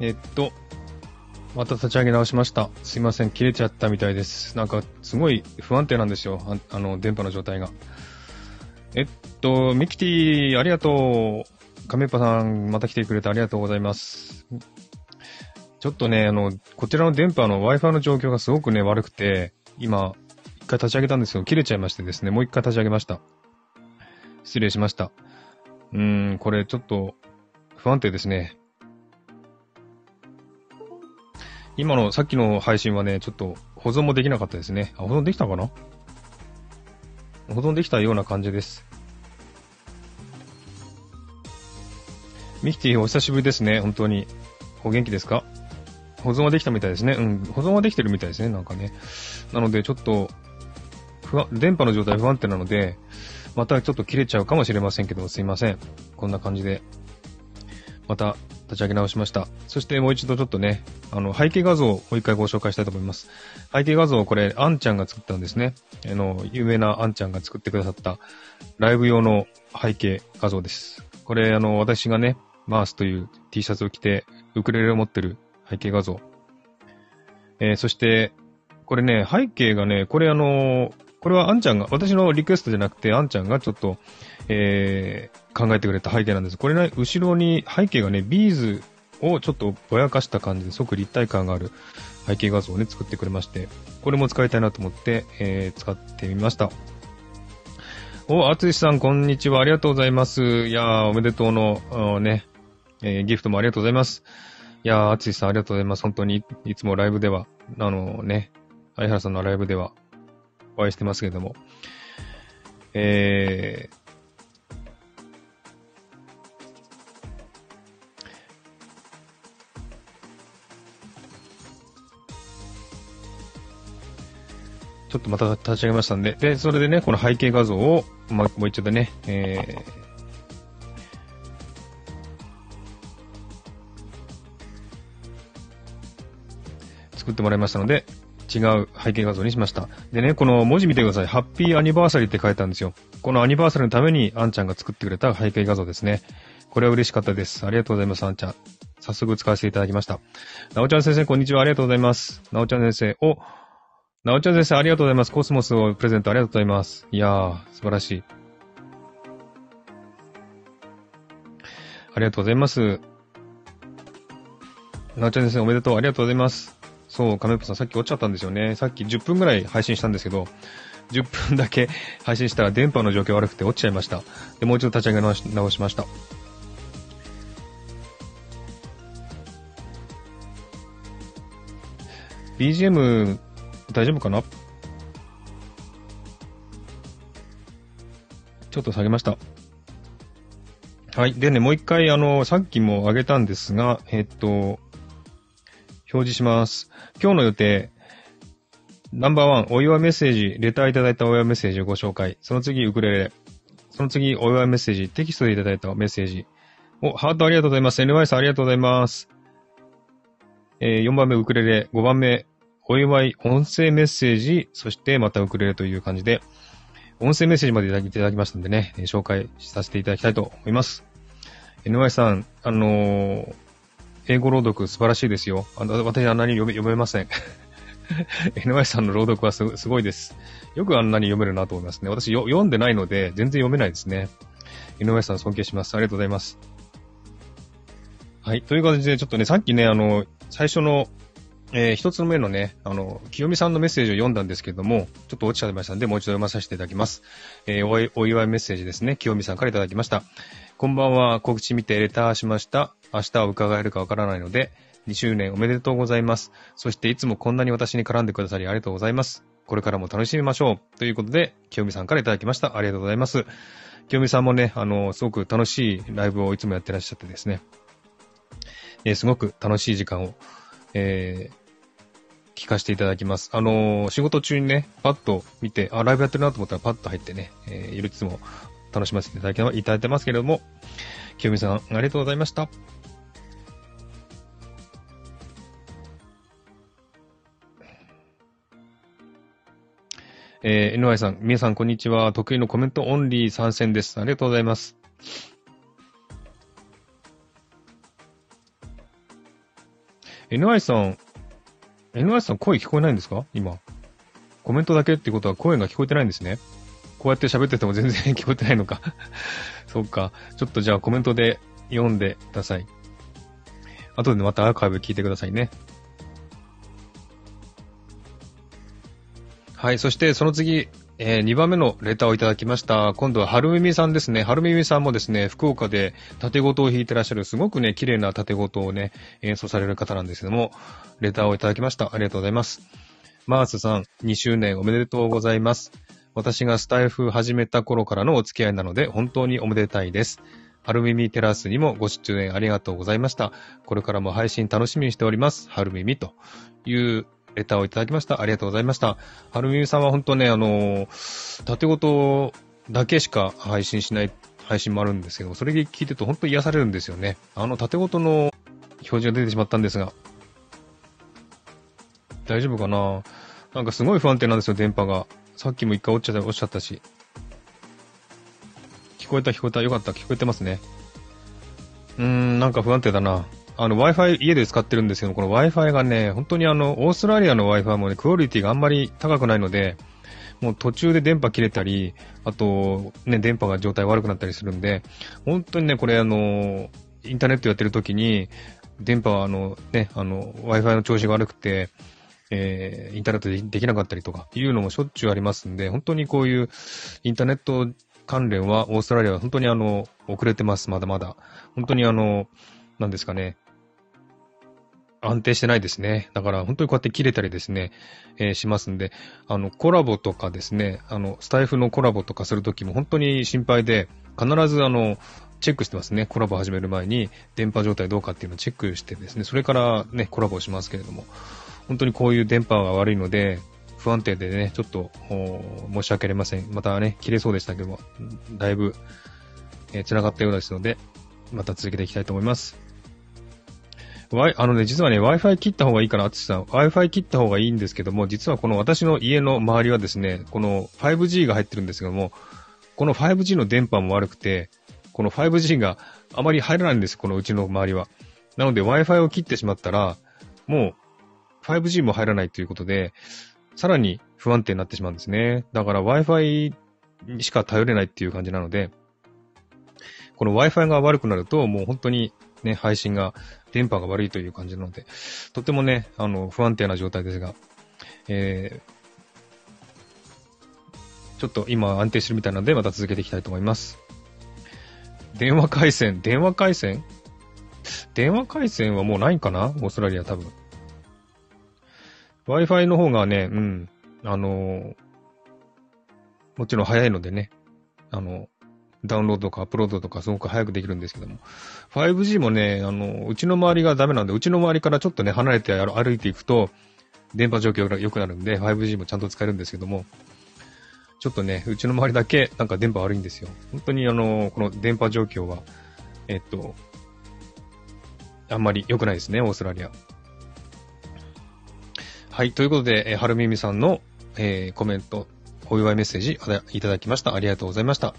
えっと、また立ち上げ直しました。すいません、切れちゃったみたいです。なんか、すごい不安定なんですよ。ああの、電波の状態が。えっと、ミキティ、ありがとう。カメッパさん、また来てくれてありがとうございます。ちょっとね、あの、こちらの電波の Wi-Fi の状況がすごくね、悪くて、今、一回立ち上げたんですけど、切れちゃいましてですね、もう一回立ち上げました。失礼しました。うーん、これちょっと、不安定ですね。今の、さっきの配信はね、ちょっと保存もできなかったですね。あ、保存できたかな？保存できたような感じです。ミキティお久しぶりですね、本当に。お元気ですか？保存はできたみたいですね。うん、保存はできてるみたいですね、なんかね。なので、ちょっと、不安、電波の状態不安定なので、またちょっと切れちゃうかもしれませんけど、すいません。こんな感じで、また立ち上げ直しました。そしてもう一度ちょっとね、あの、背景画像をもう一回ご紹介したいと思います。背景画像、これ、あんちゃんが作ったんですね。あの、有名なあんちゃんが作ってくださった、ライブ用の背景画像です。これ、あの、私がね、マースという T シャツを着て、ウクレレを持ってる背景画像。えーそして、これね、背景がね、これあのこれはあんちゃんが、私のリクエストじゃなくて、あんちゃんがちょっと、えー考えてくれた背景なんです。これね、後ろに背景がね、ビーズをちょっとぼやかした感じで、即立体感がある背景画像をね、作ってくれまして、これも使いたいなと思って、えー使ってみました。お、あつしさん、こんにちは。ありがとうございます。いやー、おめでとうの、ね、えーギフトもありがとうございます。いやー、あつしさん、ありがとうございます。本当に、いつもライブでは、あのね、相原さんのライブでは、お会いしてますけども、えー、ちょっとまた立ち上げましたんで、で、それでね、この背景画像を、ま、もう一度ね、えー、作ってもらいましたので、違う背景画像にしました。でね、この文字見てください。ハッピーアニバーサリーって書いてあるんですよ。このアニバーサリーのために、あんちゃんが作ってくれた背景画像ですね。これは嬉しかったです。ありがとうございます、あんちゃん。早速使わせていただきました。なおちゃん先生、こんにちは。ありがとうございます。なおちゃん先生、お、なおちゃん先生、ありがとうございます。コスモスをプレゼントありがとうございます。いやー、素晴らしい。ありがとうございます。なおちゃん先生、おめでとう。ありがとうございます。そう、カメプさん、さっき落ちちゃったんですよね。さっき10分ぐらい配信したんですけど、10分だけ配信したら電波の状況悪くて落ちちゃいました。で、もう一度立ち上げ直直しました。BGM 大丈夫かな？ちょっと下げました。はい。でね、もう一回、あの、さっきも上げたんですが、えっと、表示します。今日の予定、ナンバーワン、お祝いメッセージ、レターいただいたお祝いメッセージをご紹介。その次、ウクレレ。その次、お祝いメッセージ、テキストでいただいたメッセージ。お、ハートありがとうございます。NY さんありがとうございます。えー、4番目、ウクレレ。5番目、お祝い、音声メッセージ、そしてまたウクレレという感じで、音声メッセージまでいただきましたんでね、紹介させていただきたいと思います。NY さん、あのー英語朗読素晴らしいですよ。あの、私あんなに読め、読めません。NY さんの朗読はすごすごいです。よくあんなに読めるなと思いますね。私よ読んでないので、全然読めないですね。NY さん尊敬します。ありがとうございます。はい。という感じで、ちょっとね、さっきね、あの、最初の、えー一つ目のね、あの、清美さんのメッセージを読んだんですけども、ちょっと落ちちゃいましたんで、もう一度読まさせていただきます。えーおお祝いメッセージですね。清美さんからいただきました。こんばんは、告知見てレターしました。明日は伺えるかわからないので、2周年おめでとうございます。そしていつもこんなに私に絡んでくださりありがとうございます。これからも楽しみましょう。ということで、清美さんからいただきました。ありがとうございます。清美さんもね、あの、すごく楽しいライブをいつもやってらっしゃってですね、えーすごく楽しい時間を、えー聞かせていただきます。あのー仕事中にね、パッと見て、あ、ライブやってるなと思ったらパッと入ってね、えーいつも楽しませていただきいただいてますけれども、清美さん、ありがとうございました。えー、NY さん、皆さんこんにちは。得意のコメントオンリー参戦です。ありがとうございます。NY さん、NY さん声聞こえないんですか？今。コメントだけってことは声が聞こえてないんですね。こうやって喋ってても全然聞こえてないのか そっか。ちょっとじゃあコメントで読んでください。後でまたアーカイブ聞いてくださいね。はい、そしてその次、えー、2番目のレターをいただきました。今度は春耳さんですね。春耳さんもですね、福岡で縦ごとを弾いてらっしゃる、すごくね、綺麗な縦ごとをね、演奏される方なんですけども、レターをいただきました。ありがとうございます。マースさん、2周年おめでとうございます。私がスタイフ始めた頃からのお付き合いなので、本当におめでたいです。春耳テラスにもご出演ありがとうございました。これからも配信楽しみにしております。春耳というレターをいただきました。ありがとうございました。はるみみさんは本当ね、あの、縦ごとだけしか配信しない配信もあるんですけど、それで聞いてると本当に癒されるんですよね。あの縦ごとの表示が出てしまったんですが、大丈夫かな？なんかすごい不安定なんですよ、電波が。さっきも一回落ちちゃった、落ちちゃったし。聞こえた聞こえた。よかった、聞こえてますね。うーん、なんか不安定だな。あの Wi-Fi 家で使ってるんですけど、この Wi-Fi がね、本当にあの、オーストラリアの Wi-Fi もね、クオリティがあんまり高くないので、もう途中で電波切れたり、あと、ね、電波が状態悪くなったりするんで、本当にね、これあの、インターネットやってる時に、電波はあの、ね、あの、Wi-Fi の調子が悪くて、えー、インターネットでできなかったりとかいうのもしょっちゅうありますんで、本当にこういうインターネット関連はオーストラリアは本当にあの、遅れてます、まだまだ。本当にあの、なんですかね、安定してないですね。だから本当にこうやって切れたりですね、えー、しますんで、あの、コラボとかですね、あの、スタイフのコラボとかするときも本当に心配で、必ずあの、チェックしてますね。コラボ始める前に、電波状態どうかっていうのをチェックしてですね、それからね、コラボしますけれども、本当にこういう電波が悪いので、不安定でね、ちょっと、申し訳ありません。またね、切れそうでしたけども、だいぶ、えー、繋がったようですので、また続けていきたいと思います。ワイ、あのね、実はね、Wi-Fi 切った方がいいかな、あつさん。Wi-Fi 切った方がいいんですけども、実はこの私の家の周りはですね、この 5G が入ってるんですけども、この 5G の電波も悪くて、この 5G があまり入らないんです、このうちの周りは。なので Wi-Fi を切ってしまったら、もう 5G も入らないということで、さらに不安定になってしまうんですね。だから Wi-Fi にしか頼れないっていう感じなので、この Wi-Fi が悪くなると、もう本当にね、配信が、電波が悪いという感じなので、とてもね、あの、不安定な状態ですが、えー、ちょっと今安定してるみたいなので、また続けていきたいと思います。電話回線、電話回線？電話回線はもうないんかな？オーストラリア多分。Wi-Fi の方がね、うん、あのー、もちろん早いのでね、あの、ダウンロードとかアップロードとかすごく早くできるんですけども。5G もね、あの、うちの周りがダメなんで、うちの周りからちょっとね、離れて歩いていくと、電波状況が良くなるんで、5G もちゃんと使えるんですけども、ちょっとね、うちの周りだけなんか電波悪いんですよ。本当にあの、この電波状況は、えっと、あんまり良くないですね、オーストラリア。はい、ということで、えー、はるみみさんの、えー、コメント、お祝いメッセージいただきました。ありがとうございました。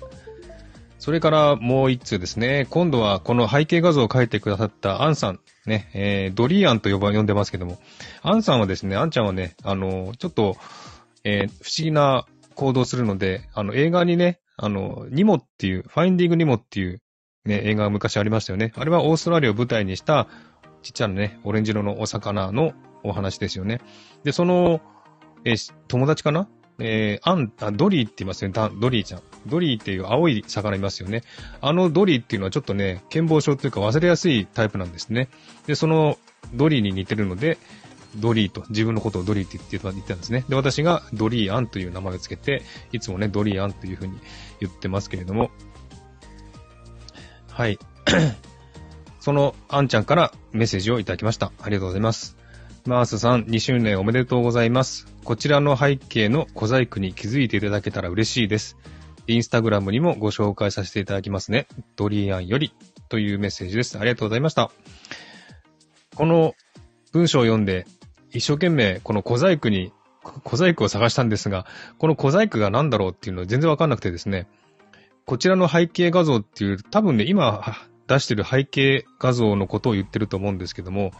それからもう一通ですね。今度はこの背景画像を描いてくださったアンさん。ね、えー、ドリーアンと呼ば、呼んでますけども。アンさんはですね、アンちゃんはね、あの、ちょっと、えー、不思議な行動するので、あの、映画にね、あの、ニモっていう、ファインディングニモっていうね、映画が昔ありましたよね。あれはオーストラリアを舞台にした、ちっちゃなね、オレンジ色のお魚のお話ですよね。で、その、えー、友達かなえー、アン、あ、ドリーって言いますよね。ドリーちゃん。ドリーっていう青い魚いますよね。あのドリーっていうのはちょっとね、健忘症というか忘れやすいタイプなんですね。で、そのドリーに似てるので、ドリーと、自分のことをドリーって言ってたんですね。で、私がドリーアンという名前をつけて、いつもね、ドリーアンというふうに言ってますけれども、はい。そのアンちゃんからメッセージをいただきました。ありがとうございます。マースさん、2周年おめでとうございます。こちらの背景の小細工に気づいていただけたら嬉しいです。インスタグラムにもご紹介させていただきますね。ドリアンよりというメッセージです。ありがとうございました。この文章を読んで、一生懸命この小細工に、小細工を探したんですが、この小細工が何だろうっていうのは全然わかんなくてですね、こちらの背景画像っていう、多分ね、今出してる背景画像のことを言ってると思うんですけども、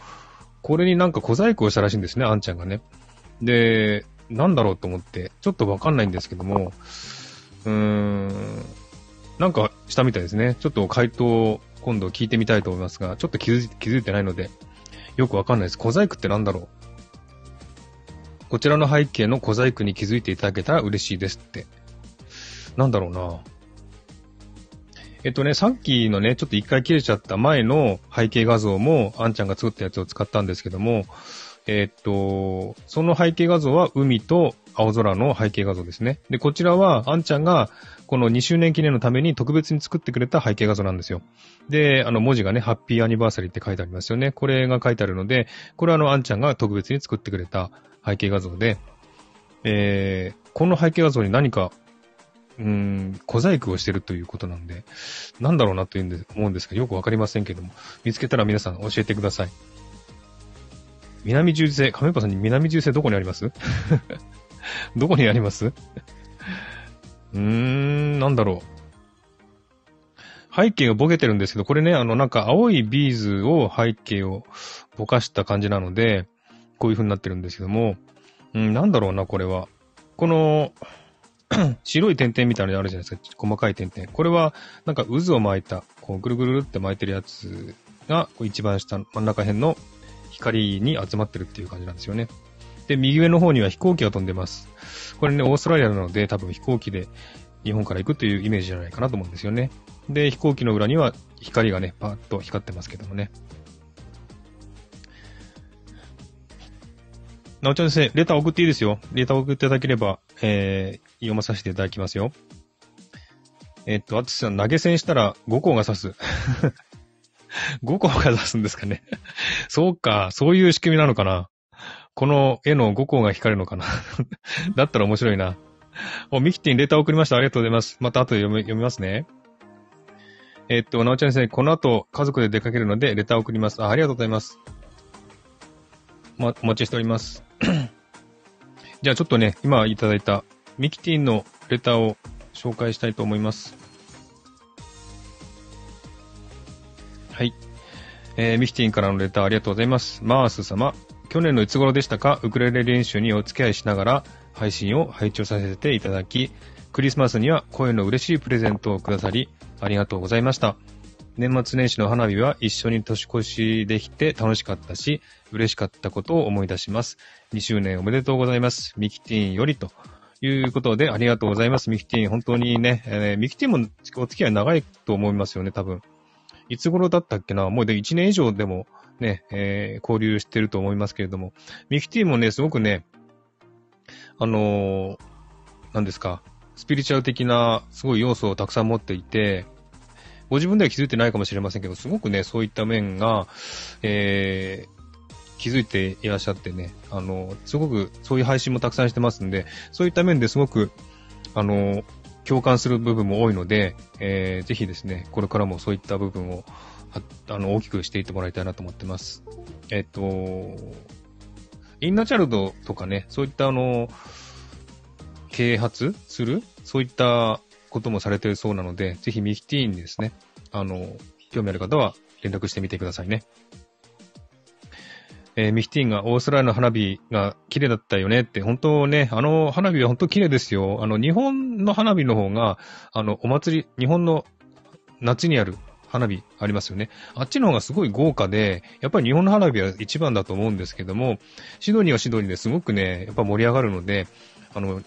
これになんか小細工をしたらしいんですね、あんちゃんがね。で、なんだろうと思って、ちょっとわかんないんですけども、うーん、なんかしたみたいですね。ちょっと回答を今度聞いてみたいと思いますが、ちょっと気づい気づいてないので、よくわかんないです。小細工ってなんだろう？こちらの背景の小細工に気づいていただけたら嬉しいですって。なんだろうなえっとね、さっきのね、ちょっと一回切れちゃった前の背景画像も、あんちゃんが作ったやつを使ったんですけども、えっと、その背景画像は海と青空の背景画像ですね。で、こちらは、あんちゃんが、この2周年記念のために特別に作ってくれた背景画像なんですよ。で、あの文字がね、ハッピーアニバーサリーって書いてありますよね。これが書いてあるので、これはあの、あんちゃんが特別に作ってくれた背景画像で、えー、この背景画像に何か、うーん、小細工をしてるということなんで、なんだろうなというんで思うんですけど、よくわかりませんけども、見つけたら皆さん教えてください。南十字星、亀パさんに南十字星どこにあります？どこにあります？うーん、なんだろう。背景がボケてるんですけど、これね、あの、なんか青いビーズを背景をぼかした感じなので、こういう風になってるんですけども、うん、なんだろうな、これは。この 白い点々みたいなのあるじゃないですか。細かい点々。これは、なんか渦を巻いた、こう、ぐるぐるって巻いてるやつが、こう一番下、真ん中辺の光に集まってるっていう感じなんですよね。で、右上の方には飛行機が飛んでます。これね、オーストラリアなので多分飛行機で日本から行くというイメージじゃないかなと思うんですよね。で、飛行機の裏には光がね、パーッと光ってますけどもね。なおちゃん先生、レター送っていいですよ。レター送っていただければ、えー、読まさせていただきますよ。え、っと、あつさん、投げ銭したら5個が刺す。5個が刺すんですかね。そうか、そういう仕組みなのかな。この絵の5個が光るのかな。だったら面白いな。お、ミキティにレター送りました。ありがとうございます。また後で読み読みますね。え、っと、なおちゃん先生、この後家族で出かけるのでレター送ります。あありがとうございます。ま、お待ちしております。じゃあちょっとね、今いただいたミキティのレターを紹介したいと思います。はい。えー、ミキティンからのレターありがとうございます。マース様、去年のいつ頃でしたか、ウクレレ練習にお付き合いしながら配信を拝聴させていただき、クリスマスには声の嬉しいプレゼントをくださり、ありがとうございました。年末年始の花火は一緒に年越しできて楽しかったし、嬉しかったことを思い出します。2周年おめでとうございます。ミキティンよりということで、ありがとうございます。ミキティン、本当にね、えー、ミキティンもお付き合い長いと思いますよね、多分。いつ頃だったっけな？もうで1年以上でもね、えー、交流してると思いますけれども、ミキティンもね、すごくね、あのー、何ですか、スピリチュアル的なすごい要素をたくさん持っていて、ご自分では気づいてないかもしれませんけど、すごくね、そういった面が、えー、気づいていらっしゃってね、あの、すごくそういう配信もたくさんしてますんで、そういった面ですごく、あの、共感する部分も多いので、えー、ぜひですね、これからもそういった部分を、あの、大きくしていってもらいたいなと思ってます。えっと、インナーチャルドとかね、そういったあの、啓発するそういったこともされてるそうなので、ぜひミキティーンにですね、あの、興味ある方は連絡してみてくださいね。えー、ミキティンがオーストラリアの花火が綺麗だったよねって、本当ね、あの花火は本当綺麗ですよ。あの、日本の花火の方が、あの、お祭り、日本の夏にある花火ありますよね。あっちの方がすごい豪華で、やっぱり日本の花火は一番だと思うんですけども、シドニーはシドニーですごくね、やっぱ盛り上がるので、あの、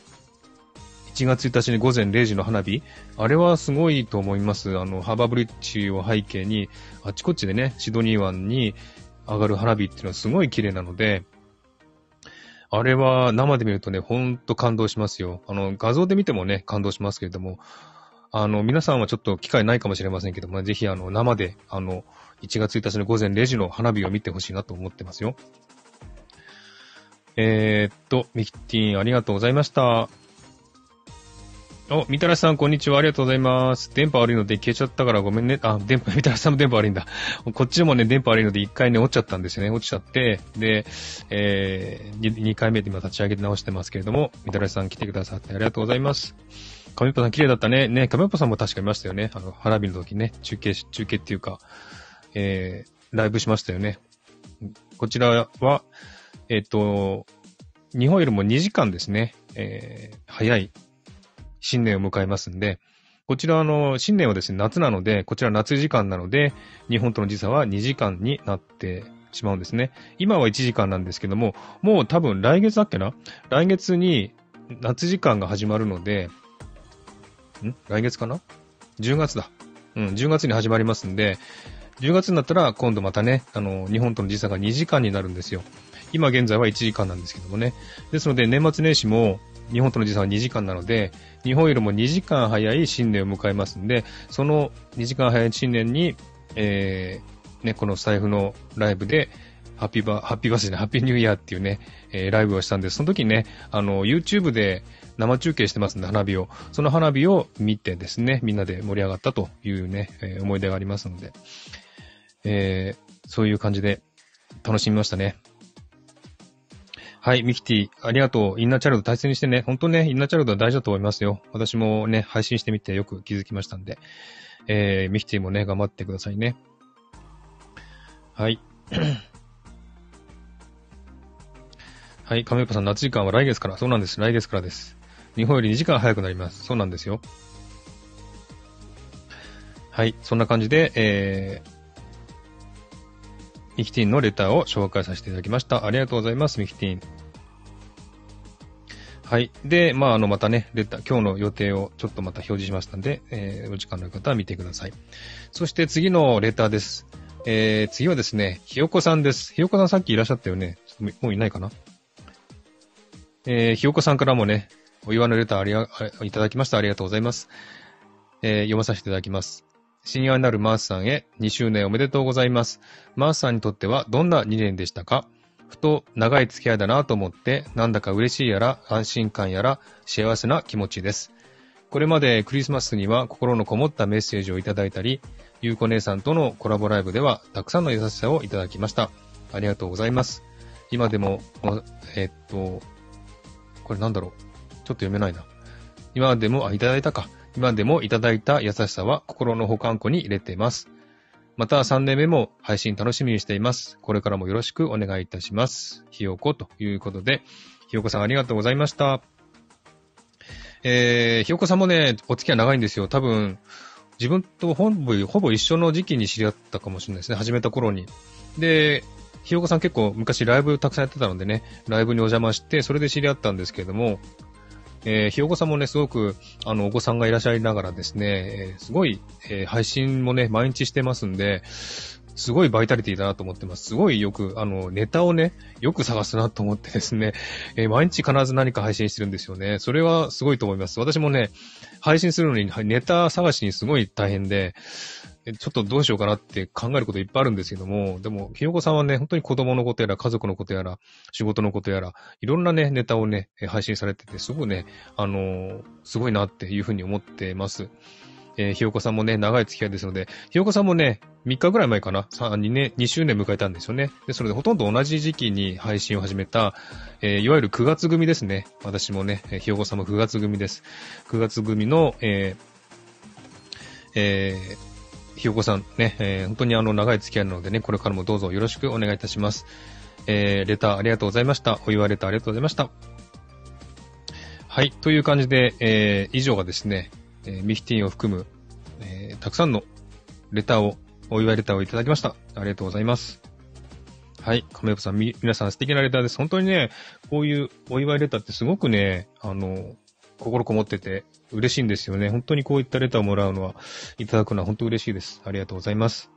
1月1日に午前0時の花火、あれはすごいと思います。あの、ハーバーブリッジを背景に、あちこちでね、シドニー湾に上がる花火っていうのはすごい綺麗なので、あれは生で見るとね、ほんと感動しますよ。あの、画像で見てもね、感動しますけれども、あの、皆さんはちょっと機会ないかもしれませんけども、ぜひあの、生で、あの、1月1日の午前0時の花火を見てほしいなと思ってますよ。えー、っと、ミキティンありがとうございました。お、みたらしさん、こんにちは。ありがとうございます。電波悪いので消えちゃったからごめんね。あ、電波、みたらしさんも電波悪いんだ。こっちもね、電波悪いので一回ね、落ちちゃったんですよね。落ちちゃって、で、えー、2, 回目で今立ち上げて直してますけれども、みたらしさん来てくださってありがとうございます。かみぽさん綺麗だったね。ね、かみぽさんも確かいましたよね。あの、花火の時ね、中継、中継っていうか、えー、ライブしましたよね。こちらは、えっ、と、日本よりも2時間ですね、えー、早い新年を迎えますんで、こちらあの、新年はですね、夏なので、こちら夏時間なので、日本との時差は2時間になってしまうんですね。今は1時間なんですけども、もう多分来月だっけな？来月に夏時間が始まるので、ん？来月かな ?10 月だ。うん、10月に始まりますんで、10月になったら今度またね、あの、日本との時差が2時間になるんですよ。今現在は1時間なんですけどもね。ですので年末年始も日本との時差は2時間なので、日本よりも2時間早い新年を迎えますんで、その2時間早い新年に、えー、ね、この財布のライブで、ハッピーバ、ハッピーバースデー、ハッピーニューイヤーっていうね、えー、ライブをしたんです。その時ね、あの、YouTube で生中継してますんで、花火を。その花火を見てですね、みんなで盛り上がったというね、えー、思い出がありますので、えー、そういう感じで楽しみましたね。はい、ミキティ、ありがとう。インナーチャイルド大切にしてね。ほんとね、インナーチャイルドは大事だと思いますよ。私もね、配信してみてよく気づきましたんで。えー、ミキティもね、頑張ってくださいね。はい。はい、亀岡さん、夏時間は来月から。そうなんです。来月からです。日本より2時間早くなります。そうなんですよ。はい、そんな感じで、えー、ミキティンのレターを紹介させていただきました。ありがとうございます、ミキティン。はい。で、まあ、あの、またね、レター、今日の予定をちょっとまた表示しましたんで、えー、お時間のある方は見てください。そして次のレターです。えー、次はですね、ひよこさんです。ひよこさんさっきいらっしゃったよね。もういないかなえー、ひよこさんからもね、お祝いのレターありが、いただきました。ありがとうございます。えー、読まさせていただきます。親愛なるマースさんへ2周年おめでとうございます。マースさんにとってはどんな2年でしたか？ふと長い付き合いだなと思って、なんだか嬉しいやら安心感やら幸せな気持ちです。これまでクリスマスには心のこもったメッセージをいただいたり、ゆうこ姉さんとのコラボライブではたくさんの優しさをいただきました。ありがとうございます。今でも、えっと、これなんだろう？ちょっと読めないな。今でも、あ、いただいたか。今でもいただいた優しさは心の保管庫に入れています。また3年目も配信楽しみにしています。これからもよろしくお願いいたします。ひよこということで、ひよこさんありがとうございました。えー、ひよこさんもね、お付き合い長いんですよ。多分、自分とほぼほぼ一緒の時期に知り合ったかもしれないですね。始めた頃に。で、ひよこさん結構昔ライブたくさんやってたのでね、ライブにお邪魔して、それで知り合ったんですけれども、えー、ひよこさんもね、すごく、あの、お子さんがいらっしゃいながらですね、えー、すごい、えー、配信もね、毎日してますんで、すごいバイタリティだなと思ってます。すごいよく、あの、ネタをね、よく探すなと思ってですね、えー、毎日必ず何か配信してるんですよね。それはすごいと思います。私もね、配信するのにネタ探しにすごい大変で、ちょっとどうしようかなって考えることいっぱいあるんですけども、でも、ひよこさんはね、本当に子供のことやら、家族のことやら、仕事のことやら、いろんなね、ネタをね、配信されてて、すごいね、あのー、すごいなっていうふうに思ってます。えー、ひよこさんもね、長い付き合いですので、ひよこさんもね、3日ぐらい前かな、2年、2周年迎えたんですよね。で、それでほとんど同じ時期に配信を始めた、えー、いわゆる9月組ですね。私もね、ひよこさんも9月組です。9月組の、えー、えー、ひよこさんね、えー、本当にあの長い付き合いなのでね、これからもどうぞよろしくお願いいたします。えー、レターありがとうございました。お祝いレターありがとうございました。はい、という感じで、えー、以上がですね、えー、ミフティンを含む、えー、たくさんのレターを、お祝いレターをいただきました。ありがとうございます。はい。亀山さん、み、皆さん素敵なレターです。本当にね、こういうお祝いレターってすごくね、あの、心こもってて嬉しいんですよね。本当にこういったレターをもらうのは、いただくのは本当嬉しいです。ありがとうございます。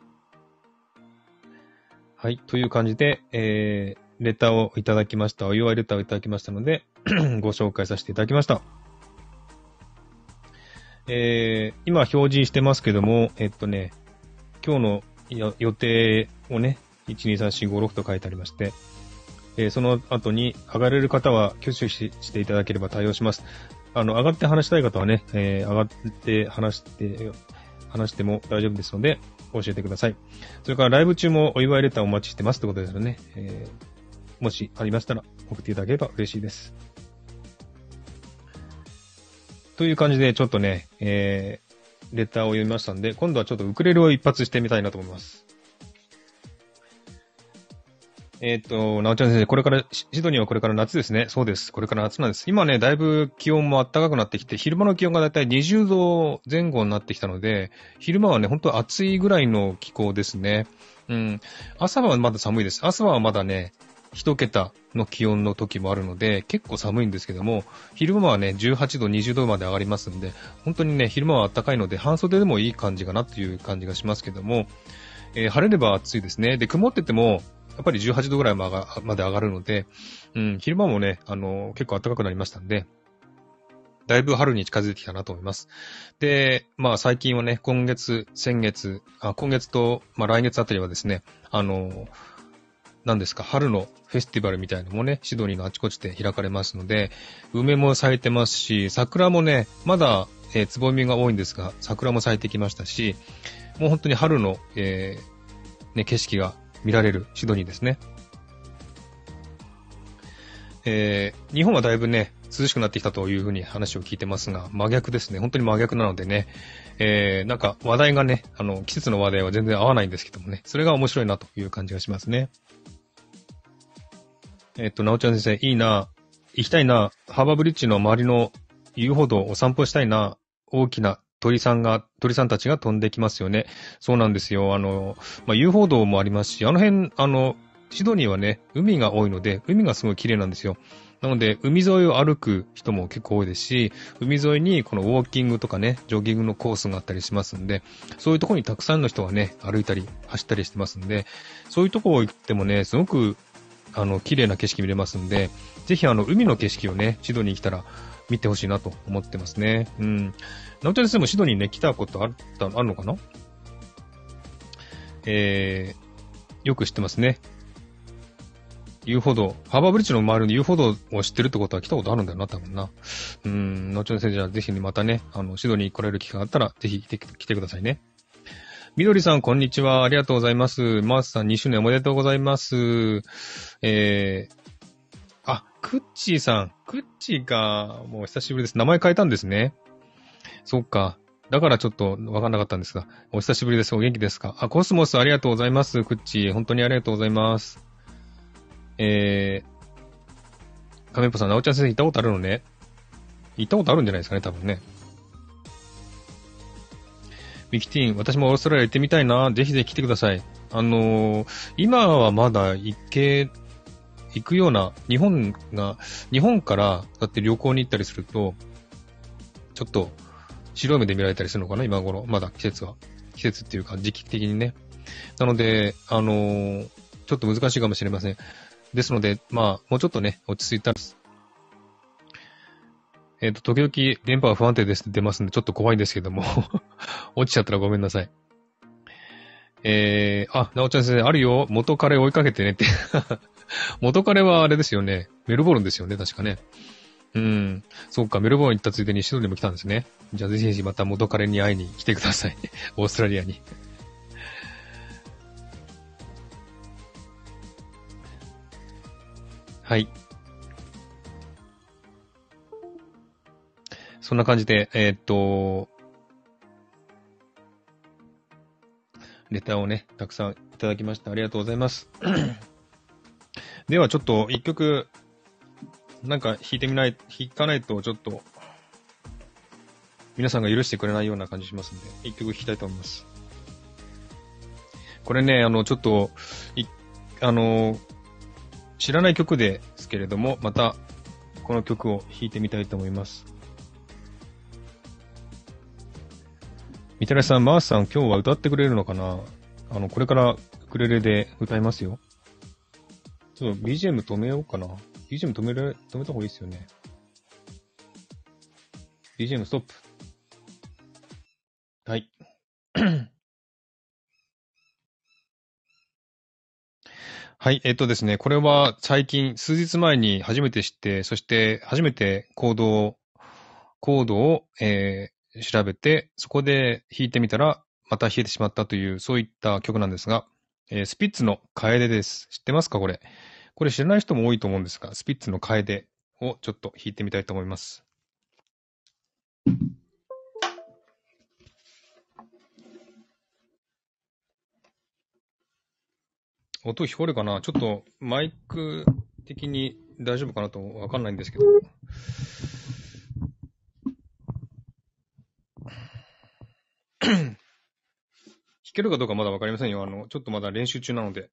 はい。という感じで、えー、レターをいただきました。お祝いレターをいただきましたので ご紹介させていただきました。えー、今表示してますけども、えっとね、今日の予定をね、1、2、3、4、5、6と書いてありまして、えー、その後に上がれる方は挙手していただければ対応します。あの、上がって話したい方はね、えー、上がって話して、話しても大丈夫ですので、教えてください。それからライブ中もお祝いレターお待ちしてますってことですよね。えー、もしありましたら送っていただければ嬉しいです。という感じで、ちょっとね、えー、レターを読みましたんで、今度はちょっとウクレレを一発してみたいなと思います。えっ、と、なおちゃん先生、これから、シドニーはこれから夏ですね。そうです。これから夏なんです。今ね、だいぶ気温も暖かくなってきて、昼間の気温がだいたい20度前後になってきたので、昼間はね、本当暑いぐらいの気候ですね。うん。朝はまだ寒いです。朝はまだね、一桁の気温の時もあるので、結構寒いんですけども、昼間はね、18度、20度まで上がりますんで、本当にね、昼間は暖かいので、半袖でもいい感じかなっていう感じがしますけども、えー晴れれば暑いですね。で、曇ってても、やっぱり18度ぐらいまで上がるので、うん、昼間もね、あの結構暖かくなりましたんで、だいぶ春に近づいてきたなと思います。で、まあ最近はね、今月、先月、あ今月と、まあ来月あたりはですね、あの何ですか、春のフェスティバルみたいなのもね、シドニーのあちこちで開かれますので、梅も咲いてますし、桜もね、まだ、えーつぼみが多いんですが、桜も咲いてきましたし、もう本当に春の、えーね、景色が見られるシドニーですね。えー日本はだいぶね、涼しくなってきたというふうに話を聞いてますが、真逆ですね。本当に真逆なのでね、えーなんか話題がね、あの、季節の話題は全然合わないんですけどもね、それが面白いなという感じがしますね。えっ、と、なおちゃん先生、いいな、行きたいな、ハーバーブリッジの周りの遊歩道お散歩したいな、大きな鳥さんが、鳥さんたちが飛んできますよね。そうなんですよ。あの、まあ、遊歩道もありますし、あの辺、あの、シドニーはね、海が多いので、海がすごい綺麗なんですよ。なので、海沿いを歩く人も結構多いですし、海沿いにこのウォーキングとかね、ジョギングのコースがあったりしますんで、そういうところにたくさんの人がね、歩いたり、走ったりしてますんで、そういうところ行ってもね、すごく、あの、綺麗な景色見れますんで、ぜひあの、海の景色をね、シドニーに来たら見てほしいなと思ってますね。うん。なおちゃん先生もシドニーね、来たことあった、あるのかな？えー、よく知ってますね。遊歩道。ハーバーブリッジの周りの遊歩道を知ってるってことは来たことあるんだよな、多分な。うん、なおちゃん先生じゃあぜひね、またね、あの、シドニー来られる機会があったら、ぜひ来て来てくださいね。みどりさん、こんにちは。ありがとうございます。マースさん、2周年おめでとうございます。えー、クッチーさん。クッチーか。もう久しぶりです。名前変えたんですね。そっか。だからちょっとわかんなかったんですが。お久しぶりです。お元気ですか？あ、コスモスありがとうございます。クッチー。本当にありがとうございます。えー、亀っぽさん、なおちゃん先生行ったことあるのね行ったことあるんじゃないですかね、多分ね。ミキティン、私もオーストラリア行ってみたいな。ぜひぜひ来てください。あのー今はまだ行け、行くような、日本が、日本から、だって旅行に行ったりすると、ちょっと、白い目で見られたりするのかな今頃。まだ季節は。季節っていうか、時期的にね。なので、あのーちょっと難しいかもしれません。ですので、まあ、もうちょっとね、落ち着いたら、えっ、と、時々電波が不安定ですって出ますんで、ちょっと怖いんですけども、落ちちゃったらごめんなさい。えー、あ、なおちゃん先生、あるよ、元彼追いかけてねって。元彼はあれですよね、メルボルンですよね、確かね。うん、そうか、メルボルン行ったついでにシドニーも来たんですね。じゃあぜひぜひまた元彼に会いに来てください。オーストラリアに。はい。そんな感じで、えーっと、レターをね、たくさんいただきました。ありがとうございます。ではちょっと一曲、なんか弾いてみない、弾かないとちょっと、皆さんが許してくれないような感じしますんで、一曲弾きたいと思います。これね、あの、ちょっと、い、あの、知らない曲ですけれども、また、この曲を弾いてみたいと思います。みたらしさん、マースさん、今日は歌ってくれるのかな？あの、これからウクレレで歌いますよ。ちょっと BGM 止めようかな。BGM 止める、止めた方がいいですよね。BGM ストップ。はい。はい、えっとですね、これは最近、数日前に初めて知って、そして初めてコードを、コードを、えー調べて、そこで弾いてみたら、また弾いてしまったという、そういった曲なんですが、えースピッツの楓です。知ってますかこれ？これ知らない人も多いと思うんですが、スピッツの楓をちょっと弾いてみたいと思います。音聞こえるかな？ちょっとマイク的に大丈夫かなとわかんないんですけど。弾けるかどうかまだわかりませんよ。あの、ちょっとまだ練習中なので。